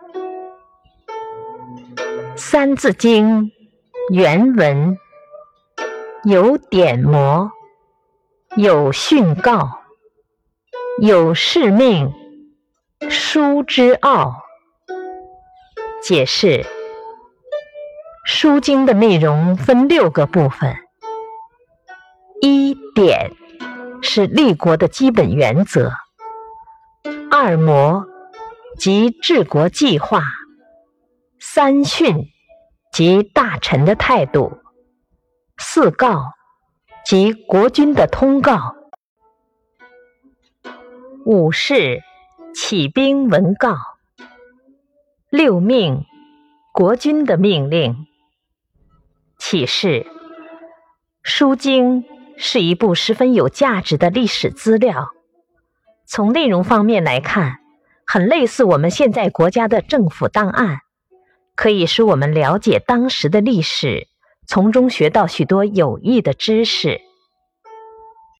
《三字经》原文有典谟，有训告，有誓命，书之奥。解释：《书经》的内容分六个部分：一典是立国的基本原则；二谟即治国计划；三训即大臣的态度；四告即国君的通告；五誓起兵文告。六命，国君的命令。启示：《书经》是一部十分有价值的历史资料。从内容方面来看，很类似我们现在国家的政府档案，可以使我们了解当时的历史，从中学到许多有益的知识。